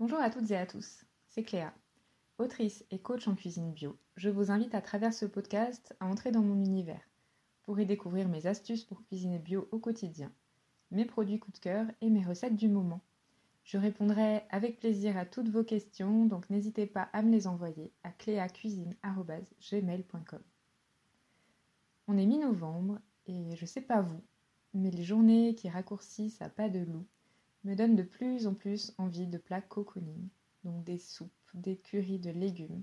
Bonjour à toutes et à tous, c'est Cléa. Autrice et coach en cuisine bio, je vous invite à travers ce podcast à entrer dans mon univers pour y découvrir mes astuces pour cuisiner bio au quotidien, mes produits coup de cœur et mes recettes du moment. Je répondrai avec plaisir à toutes vos questions, donc n'hésitez pas à me les envoyer à cléacuisine.gmail.com. On est mi-novembre et je sais pas vous, mais les journées qui raccourcissent à pas de loup me donnent de plus en plus envie de plats cocooning, donc des soupes, des currys de légumes,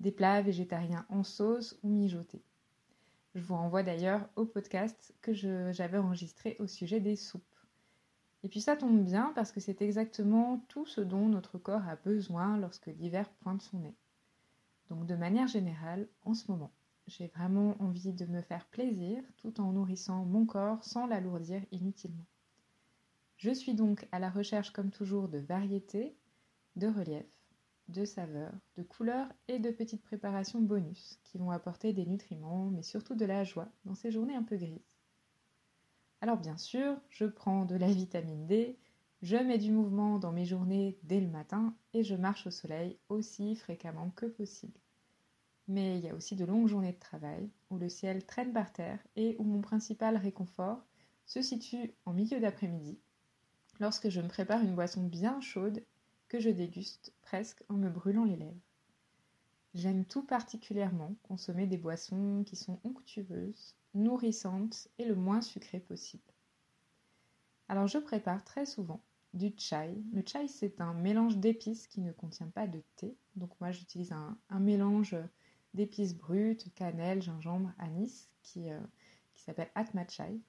des plats végétariens en sauce ou mijotés. Je vous renvoie d'ailleurs au podcast que j'avais enregistré au sujet des soupes. Et puis ça tombe bien parce que c'est exactement tout ce dont notre corps a besoin lorsque l'hiver pointe son nez. Donc de manière générale, en ce moment, j'ai vraiment envie de me faire plaisir tout en nourrissant mon corps sans l'alourdir inutilement. Je suis donc à la recherche comme toujours de variétés, de relief, de saveurs, de couleurs et de petites préparations bonus qui vont apporter des nutriments mais surtout de la joie dans ces journées un peu grises. Alors bien sûr, je prends de la vitamine D, je mets du mouvement dans mes journées dès le matin et je marche au soleil aussi fréquemment que possible. Mais il y a aussi de longues journées de travail où le ciel traîne par terre et où mon principal réconfort se situe en milieu d'après-midi, lorsque je me prépare une boisson bien chaude que je déguste presque en me brûlant les lèvres. J'aime tout particulièrement consommer des boissons qui sont onctueuses, nourrissantes et le moins sucrées possible. Alors je prépare très souvent du chai. Le chai c'est un mélange d'épices qui ne contient pas de thé. Donc moi j'utilise un, mélange d'épices brutes, cannelle, gingembre, anis, qui, euh, qui s'appelle Atma Chai.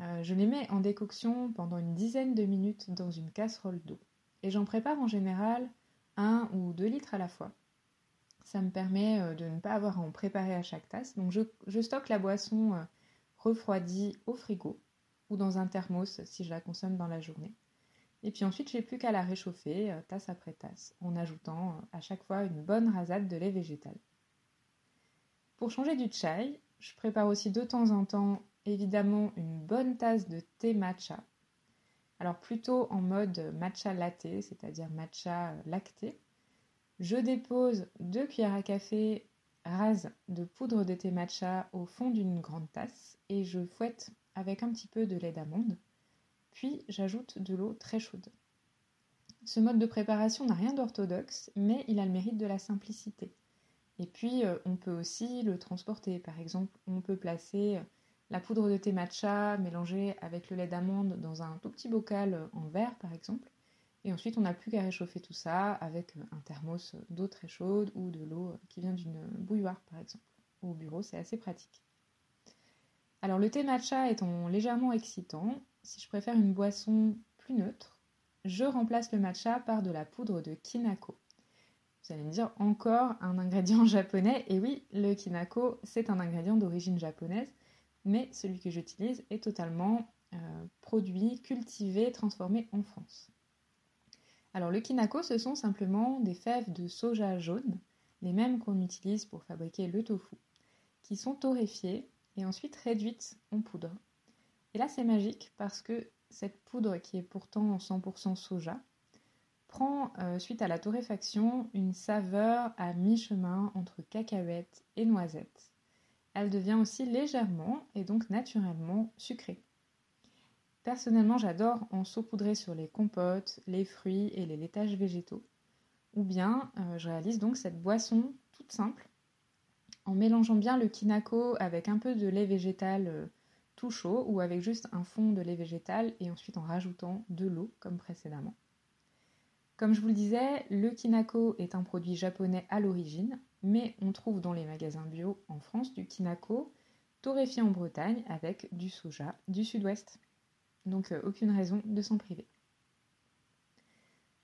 Euh, je les mets en décoction pendant une dizaine de minutes dans une casserole d'eau. Et j'en prépare en général un ou deux litres à la fois. Ça me permet euh, de ne pas avoir à en préparer à chaque tasse. Donc je, je stocke la boisson refroidie au frigo ou dans un thermos si je la consomme dans la journée. Et puis ensuite, j'ai plus qu'à la réchauffer tasse après tasse en ajoutant à chaque fois une bonne rasade de lait végétal. Pour changer du chai, je prépare aussi de temps en temps évidemment une bonne tasse de thé matcha. Alors plutôt en mode matcha latte, c'est-à-dire matcha lacté. Je dépose deux cuillères à café rases de poudre de thé matcha au fond d'une grande tasse et je fouette avec un petit peu de lait d'amande. Puis j'ajoute de l'eau très chaude. Ce mode de préparation n'a rien d'orthodoxe, mais il a le mérite de la simplicité. Et puis, euh, on peut aussi le transporter. Par exemple, on peut placer la poudre de thé matcha mélangée avec le lait d'amande dans un tout petit bocal euh, en verre, par exemple. Et ensuite, on n'a plus qu'à réchauffer tout ça avec un thermos d'eau très chaude ou de l'eau qui vient d'une bouilloire, par exemple. Au bureau, c'est assez pratique. Alors, le thé matcha étant légèrement excitant, si je préfère une boisson plus neutre, je remplace le matcha par de la poudre de kinako. Vous allez me dire encore un ingrédient japonais. Et oui, le kinako, c'est un ingrédient d'origine japonaise, mais celui que j'utilise est totalement euh, produit, cultivé, transformé en France. Alors le kinako, ce sont simplement des fèves de soja jaune, les mêmes qu'on utilise pour fabriquer le tofu, qui sont torréfiées et ensuite réduites en poudre. Et là, c'est magique parce que cette poudre qui est pourtant 100% soja, prend, euh, suite à la torréfaction, une saveur à mi-chemin entre cacahuètes et noisettes. Elle devient aussi légèrement et donc naturellement sucrée. Personnellement, j'adore en saupoudrer sur les compotes, les fruits et les laitages végétaux. Ou bien, euh, je réalise donc cette boisson toute simple en mélangeant bien le kinako avec un peu de lait végétal euh, tout chaud ou avec juste un fond de lait végétal et ensuite en rajoutant de l'eau comme précédemment. Comme je vous le disais, le kinako est un produit japonais à l'origine, mais on trouve dans les magasins bio en France du kinako torréfié en Bretagne avec du soja du sud-ouest. Donc euh, aucune raison de s'en priver.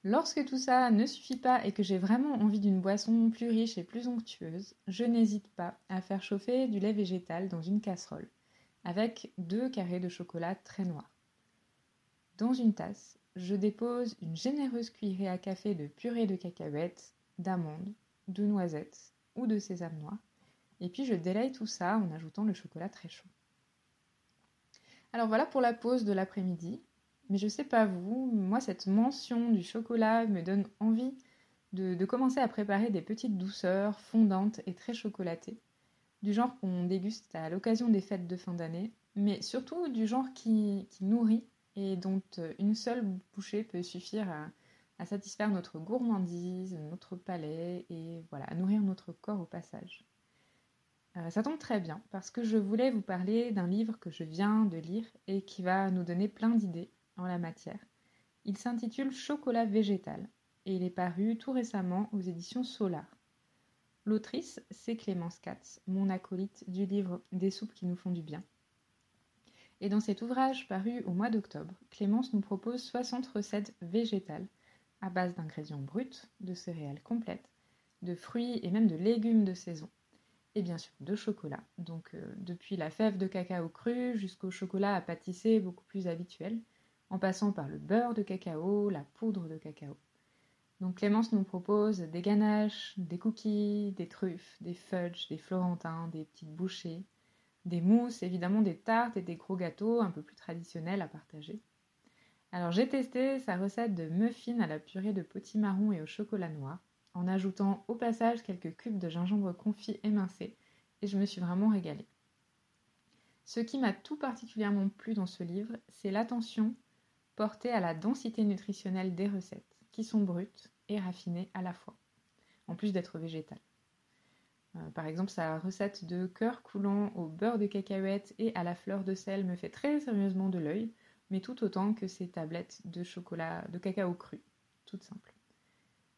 Lorsque tout ça ne suffit pas et que j'ai vraiment envie d'une boisson plus riche et plus onctueuse, je n'hésite pas à faire chauffer du lait végétal dans une casserole avec deux carrés de chocolat très noirs. Dans une tasse, je dépose une généreuse cuillerée à café de purée de cacahuètes, d'amandes, de noisettes ou de sésame noir, et puis je délaye tout ça en ajoutant le chocolat très chaud. Alors voilà pour la pause de l'après-midi. Mais je sais pas vous, moi cette mention du chocolat me donne envie de, commencer à préparer des petites douceurs fondantes et très chocolatées, du genre qu'on déguste à l'occasion des fêtes de fin d'année, mais surtout du genre qui, nourrit et dont une seule bouchée peut suffire à, à satisfaire notre gourmandise, notre palais et voilà, à nourrir notre corps au passage. Euh, ça tombe très bien parce que je voulais vous parler d'un livre que je viens de lire et qui va nous donner plein d'idées en la matière. Il s'intitule Chocolat végétal et il est paru tout récemment aux éditions Solar. L'autrice, c'est Clémence Katz, mon acolyte du livre Des soupes qui nous font du bien. Et dans cet ouvrage paru au mois d'octobre, Clémence nous propose 60 recettes végétales à base d'ingrédients bruts, de céréales complètes, de fruits et même de légumes de saison et bien sûr de chocolat. Donc euh, depuis la fève de cacao cru jusqu'au chocolat à pâtisser beaucoup plus habituel, en passant par le beurre de cacao, la poudre de cacao. Donc Clémence nous propose des ganaches, des cookies, des truffes, des fudges, des florentins, des petites bouchées, des mousses, évidemment des tartes et des gros gâteaux un peu plus traditionnels à partager. Alors j'ai testé sa recette de muffins à la purée de potimarron et au chocolat noir en ajoutant au passage quelques cubes de gingembre confit émincé, et je me suis vraiment régalée. Ce qui m'a tout particulièrement plu dans ce livre, c'est l'attention portée à la densité nutritionnelle des recettes, qui sont brutes et raffinées à la fois, en plus d'être végétales. Euh, par exemple, sa recette de cœur coulant au beurre de cacahuète et à la fleur de sel me fait très sérieusement de l'œil, mais tout autant que ses tablettes de chocolat de cacao cru, toutes simples.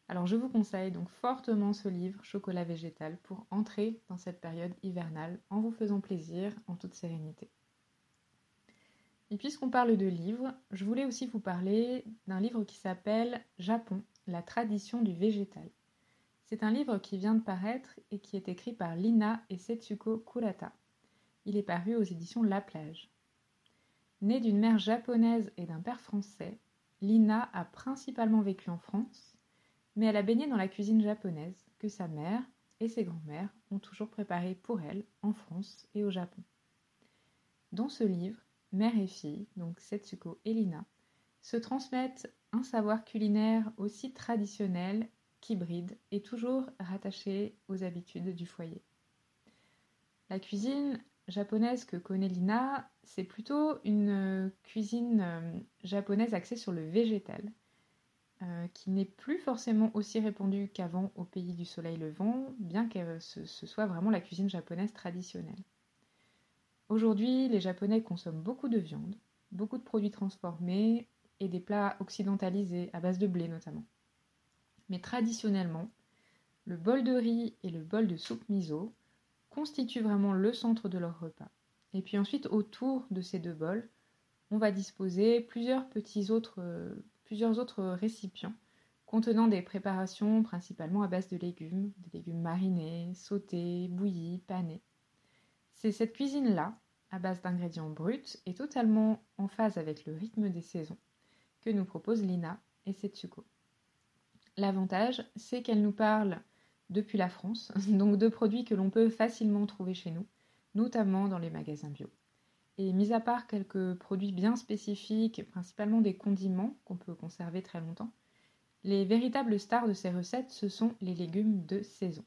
Alors je vous conseille donc fortement ce livre Chocolat végétal pour entrer dans cette période hivernale en vous faisant plaisir en toute sérénité. Et puisqu'on parle de livres, je voulais aussi vous parler d'un livre qui s'appelle Japon, la tradition du végétal. C'est un livre qui vient de paraître et qui est écrit par Lina et Setsuko Kurata. Il est paru aux éditions La Plage. Née d'une mère japonaise et d'un père français, Lina a principalement vécu en France mais elle a baigné dans la cuisine japonaise que sa mère et ses grands-mères ont toujours préparée pour elle en France et au Japon. Dans ce livre, mère et fille, donc Setsuko et Lina, se transmettent un savoir culinaire aussi traditionnel qu'hybride et toujours rattaché aux habitudes du foyer. La cuisine japonaise que connaît Lina, c'est plutôt une cuisine euh, japonaise axée sur le végétal, euh, qui n'est plus forcément aussi répandue qu'avant au pays du soleil levant, bien que ce, soit vraiment la cuisine japonaise traditionnelle. Aujourd'hui, les Japonais consomment beaucoup de viande, beaucoup de produits transformés et des plats occidentalisés à base de blé notamment. Mais traditionnellement, le bol de riz et le bol de soupe miso constituent vraiment le centre de leur repas. Et puis ensuite, autour de ces deux bols, on va disposer plusieurs autres plusieurs autres récipients contenant des préparations principalement à base de légumes, des légumes marinés, sautés, bouillis, panés. C'est cette cuisine-là, à base d'ingrédients bruts et totalement en phase avec le rythme des saisons, que nous proposent Lina et Setsuko. L'avantage, c'est qu'elle nous parle depuis la France, donc de produits que l'on peut facilement trouver chez nous, notamment dans les magasins bio. Et mis à part quelques produits bien spécifiques, principalement des condiments qu'on peut conserver très longtemps, les véritables stars de ces recettes, ce sont les légumes de saison.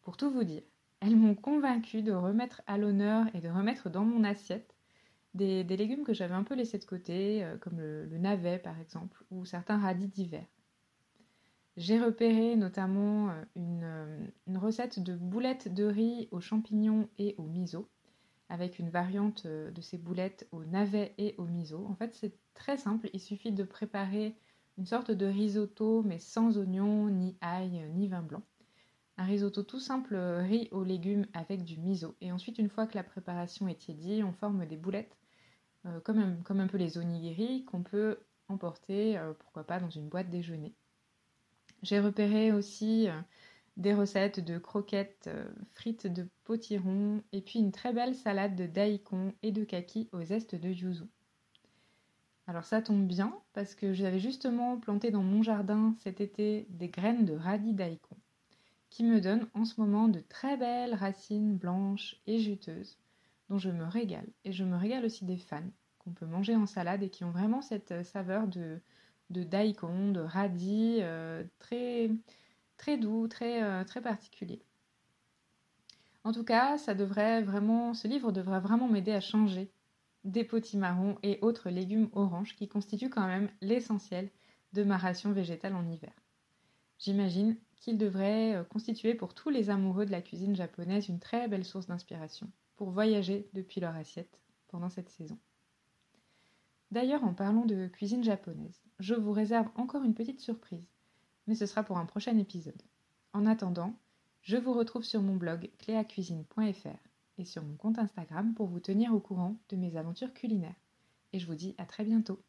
Pour tout vous dire, elles m'ont convaincu de remettre à l'honneur et de remettre dans mon assiette des, légumes que j'avais un peu laissés de côté, euh, comme le, navet par exemple, ou certains radis d'hiver. J'ai repéré notamment euh, une, euh, une recette de boulettes de riz aux champignons et au miso, avec une variante euh, de ces boulettes au navet et au miso. En fait, c'est très simple, il suffit de préparer une sorte de risotto, mais sans oignons, ni ail, ni vin blanc. Un risotto tout simple, riz aux légumes avec du miso. Et ensuite, une fois que la préparation est tiédie, on forme des boulettes, comme, un, comme, un, peu les onigiri, qu'on peut emporter, pourquoi pas, dans une boîte déjeuner. J'ai repéré aussi des recettes de croquettes euh, frites de potiron et puis une très belle salade de daikon et de kaki au zeste de yuzu. Alors ça tombe bien parce que j'avais justement planté dans mon jardin cet été des graines de radis daikon qui me donnent en ce moment de très belles racines blanches et juteuses dont je me régale et je me régale aussi des fans qu'on peut manger en salade et qui ont vraiment cette saveur de, de daikon, de radis, très, très doux, très, très particulier. En tout cas, ça devrait vraiment, ce livre devrait vraiment m'aider à changer des potimarrons et autres légumes oranges qui constituent quand même l'essentiel de ma ration végétale en hiver. J'imagine qu'il devrait euh, constituer pour tous les amoureux de la cuisine japonaise une très belle source d'inspiration pour voyager depuis leur assiette pendant cette saison. D'ailleurs, en parlant de cuisine japonaise, je vous réserve encore une petite surprise, mais ce sera pour un prochain épisode. En attendant, je vous retrouve sur mon blog cléacuisine.fr et sur mon compte Instagram pour vous tenir au courant de mes aventures culinaires. Et je vous dis à très bientôt.